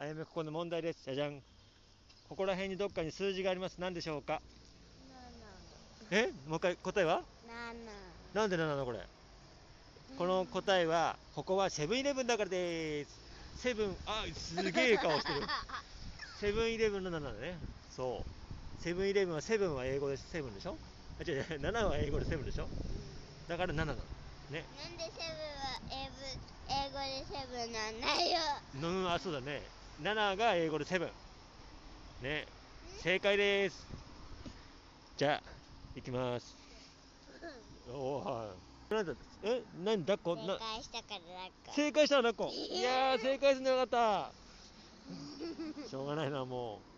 あやめここの問題です。じゃじゃん。ここら辺にどっかに数字があります。何でしょうか？え？もう一回答えは？なんで7なのこれ？この答えはここはセブンイレブンだからです。セブンあすげえ顔してる。セブンイレブンの7だね。そう。セブンイレブンはセブンは英語でセブンでしょ？あ違う違う。7は英語でセブンでしょ？だから7なのね。なんでセブンは英語でセブンなんだよ。うんあそうだね7が英語でセブン。ね。正解です。じゃあ行きます。おおはい。なんだえ何抱っこな？正解したからだっこいやー正解するのよかった。しょうがないなも